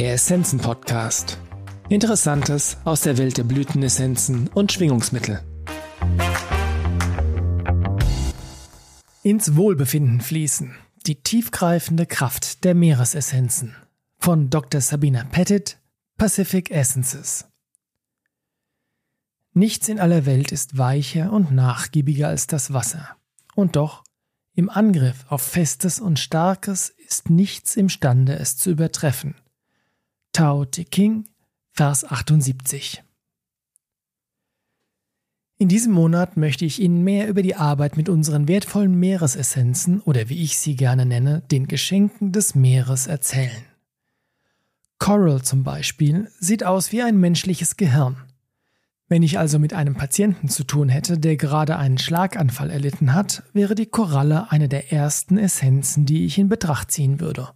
Der Essenzen Podcast. Interessantes aus der Welt der Blütenessenzen und Schwingungsmittel. Ins Wohlbefinden fließen. Die tiefgreifende Kraft der Meeresessenzen. Von Dr. Sabina Pettit, Pacific Essences. Nichts in aller Welt ist weicher und nachgiebiger als das Wasser. Und doch, im Angriff auf Festes und Starkes ist nichts imstande, es zu übertreffen. Tao Te King, Vers 78. In diesem Monat möchte ich Ihnen mehr über die Arbeit mit unseren wertvollen Meeresessenzen oder wie ich sie gerne nenne, den Geschenken des Meeres erzählen. Coral zum Beispiel sieht aus wie ein menschliches Gehirn. Wenn ich also mit einem Patienten zu tun hätte, der gerade einen Schlaganfall erlitten hat, wäre die Koralle eine der ersten Essenzen, die ich in Betracht ziehen würde.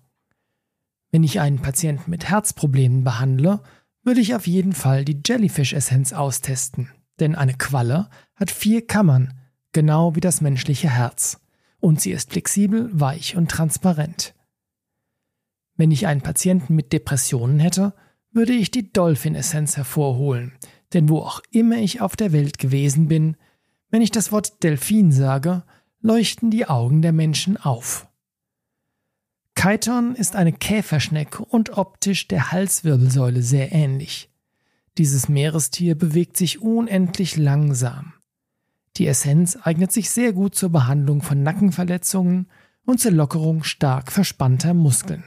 Wenn ich einen Patienten mit Herzproblemen behandle, würde ich auf jeden Fall die Jellyfish-Essenz austesten, denn eine Qualle hat vier Kammern, genau wie das menschliche Herz, und sie ist flexibel, weich und transparent. Wenn ich einen Patienten mit Depressionen hätte, würde ich die Dolphin-Essenz hervorholen, denn wo auch immer ich auf der Welt gewesen bin, wenn ich das Wort Delfin sage, leuchten die Augen der Menschen auf. Chiton ist eine Käferschnecke und optisch der Halswirbelsäule sehr ähnlich. Dieses Meerestier bewegt sich unendlich langsam. Die Essenz eignet sich sehr gut zur Behandlung von Nackenverletzungen und zur Lockerung stark verspannter Muskeln.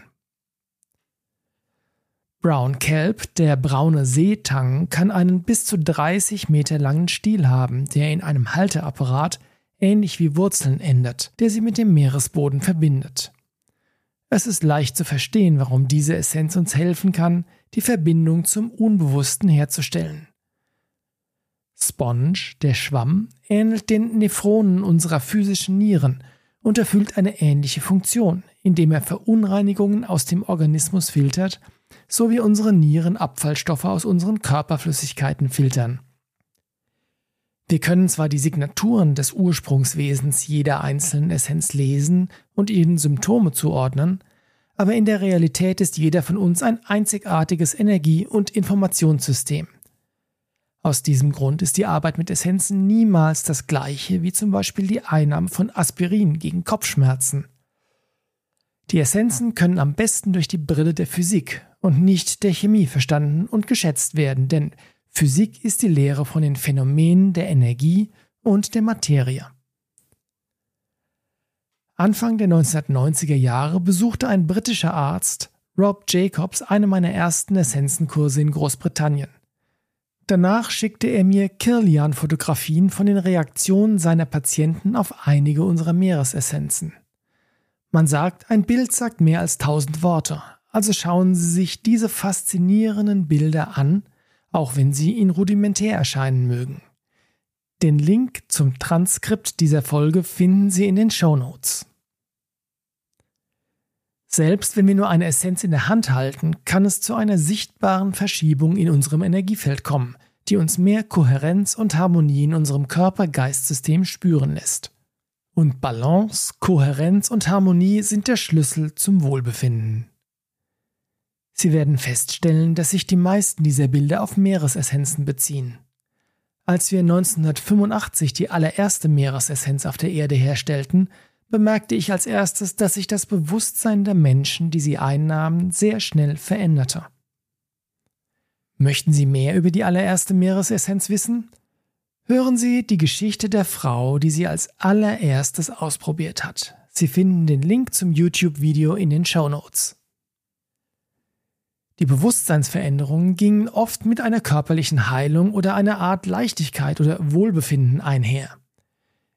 Brown Kelp, der braune Seetang, kann einen bis zu 30 Meter langen Stiel haben, der in einem Halteapparat ähnlich wie Wurzeln endet, der sie mit dem Meeresboden verbindet. Es ist leicht zu verstehen, warum diese Essenz uns helfen kann, die Verbindung zum Unbewussten herzustellen. Sponge, der Schwamm, ähnelt den Nephronen unserer physischen Nieren und erfüllt eine ähnliche Funktion, indem er Verunreinigungen aus dem Organismus filtert so wie unsere Nieren Abfallstoffe aus unseren Körperflüssigkeiten filtern. Wir können zwar die Signaturen des Ursprungswesens jeder einzelnen Essenz lesen und ihnen Symptome zuordnen, aber in der Realität ist jeder von uns ein einzigartiges Energie- und Informationssystem. Aus diesem Grund ist die Arbeit mit Essenzen niemals das gleiche wie zum Beispiel die Einnahme von Aspirin gegen Kopfschmerzen. Die Essenzen können am besten durch die Brille der Physik und nicht der Chemie verstanden und geschätzt werden, denn Physik ist die Lehre von den Phänomenen der Energie und der Materie. Anfang der 1990er Jahre besuchte ein britischer Arzt, Rob Jacobs, eine meiner ersten Essenzenkurse in Großbritannien. Danach schickte er mir Kirlian-Fotografien von den Reaktionen seiner Patienten auf einige unserer Meeresessenzen. Man sagt, ein Bild sagt mehr als tausend Worte, also schauen Sie sich diese faszinierenden Bilder an, auch wenn sie Ihnen rudimentär erscheinen mögen. Den Link zum Transkript dieser Folge finden Sie in den Show Notes. Selbst wenn wir nur eine Essenz in der Hand halten, kann es zu einer sichtbaren Verschiebung in unserem Energiefeld kommen, die uns mehr Kohärenz und Harmonie in unserem Körper-Geist-System spüren lässt. Und Balance, Kohärenz und Harmonie sind der Schlüssel zum Wohlbefinden. Sie werden feststellen, dass sich die meisten dieser Bilder auf Meeresessenzen beziehen. Als wir 1985 die allererste Meeresessenz auf der Erde herstellten, bemerkte ich als erstes, dass sich das Bewusstsein der Menschen, die sie einnahmen, sehr schnell veränderte. Möchten Sie mehr über die allererste Meeresessenz wissen? Hören Sie die Geschichte der Frau, die sie als allererstes ausprobiert hat. Sie finden den Link zum YouTube-Video in den Show Notes. Die Bewusstseinsveränderungen gingen oft mit einer körperlichen Heilung oder einer Art Leichtigkeit oder Wohlbefinden einher.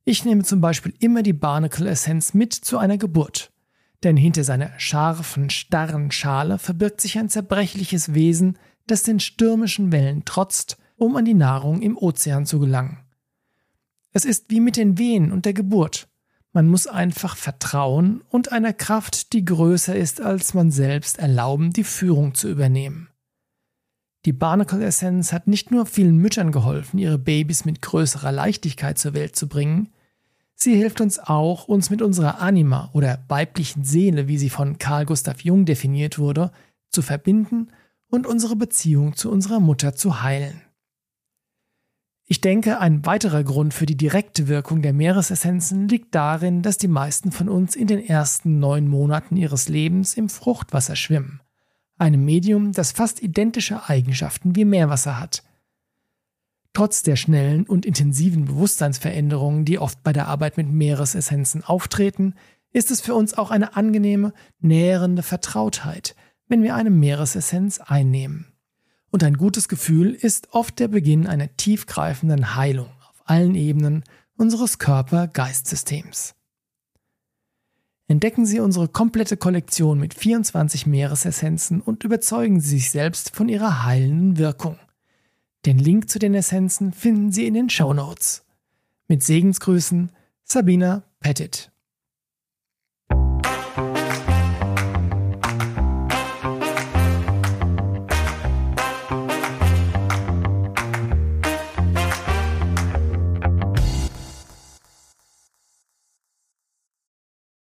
Ich nehme zum Beispiel immer die Barnacle-Essenz mit zu einer Geburt, denn hinter seiner scharfen, starren Schale verbirgt sich ein zerbrechliches Wesen, das den stürmischen Wellen trotzt um an die Nahrung im Ozean zu gelangen. Es ist wie mit den Wehen und der Geburt. Man muss einfach vertrauen und einer Kraft, die größer ist als man selbst, erlauben, die Führung zu übernehmen. Die Barnacle Essenz hat nicht nur vielen Müttern geholfen, ihre Babys mit größerer Leichtigkeit zur Welt zu bringen, sie hilft uns auch, uns mit unserer Anima oder weiblichen Seele, wie sie von Carl Gustav Jung definiert wurde, zu verbinden und unsere Beziehung zu unserer Mutter zu heilen. Ich denke, ein weiterer Grund für die direkte Wirkung der Meeresessenzen liegt darin, dass die meisten von uns in den ersten neun Monaten ihres Lebens im Fruchtwasser schwimmen, einem Medium, das fast identische Eigenschaften wie Meerwasser hat. Trotz der schnellen und intensiven Bewusstseinsveränderungen, die oft bei der Arbeit mit Meeresessenzen auftreten, ist es für uns auch eine angenehme, nährende Vertrautheit, wenn wir eine Meeresessenz einnehmen. Und ein gutes Gefühl ist oft der Beginn einer tiefgreifenden Heilung auf allen Ebenen unseres Körper-Geist-Systems. Entdecken Sie unsere komplette Kollektion mit 24 Meeresessenzen und überzeugen Sie sich selbst von ihrer heilenden Wirkung. Den Link zu den Essenzen finden Sie in den Show Notes. Mit Segensgrüßen, Sabina Pettit.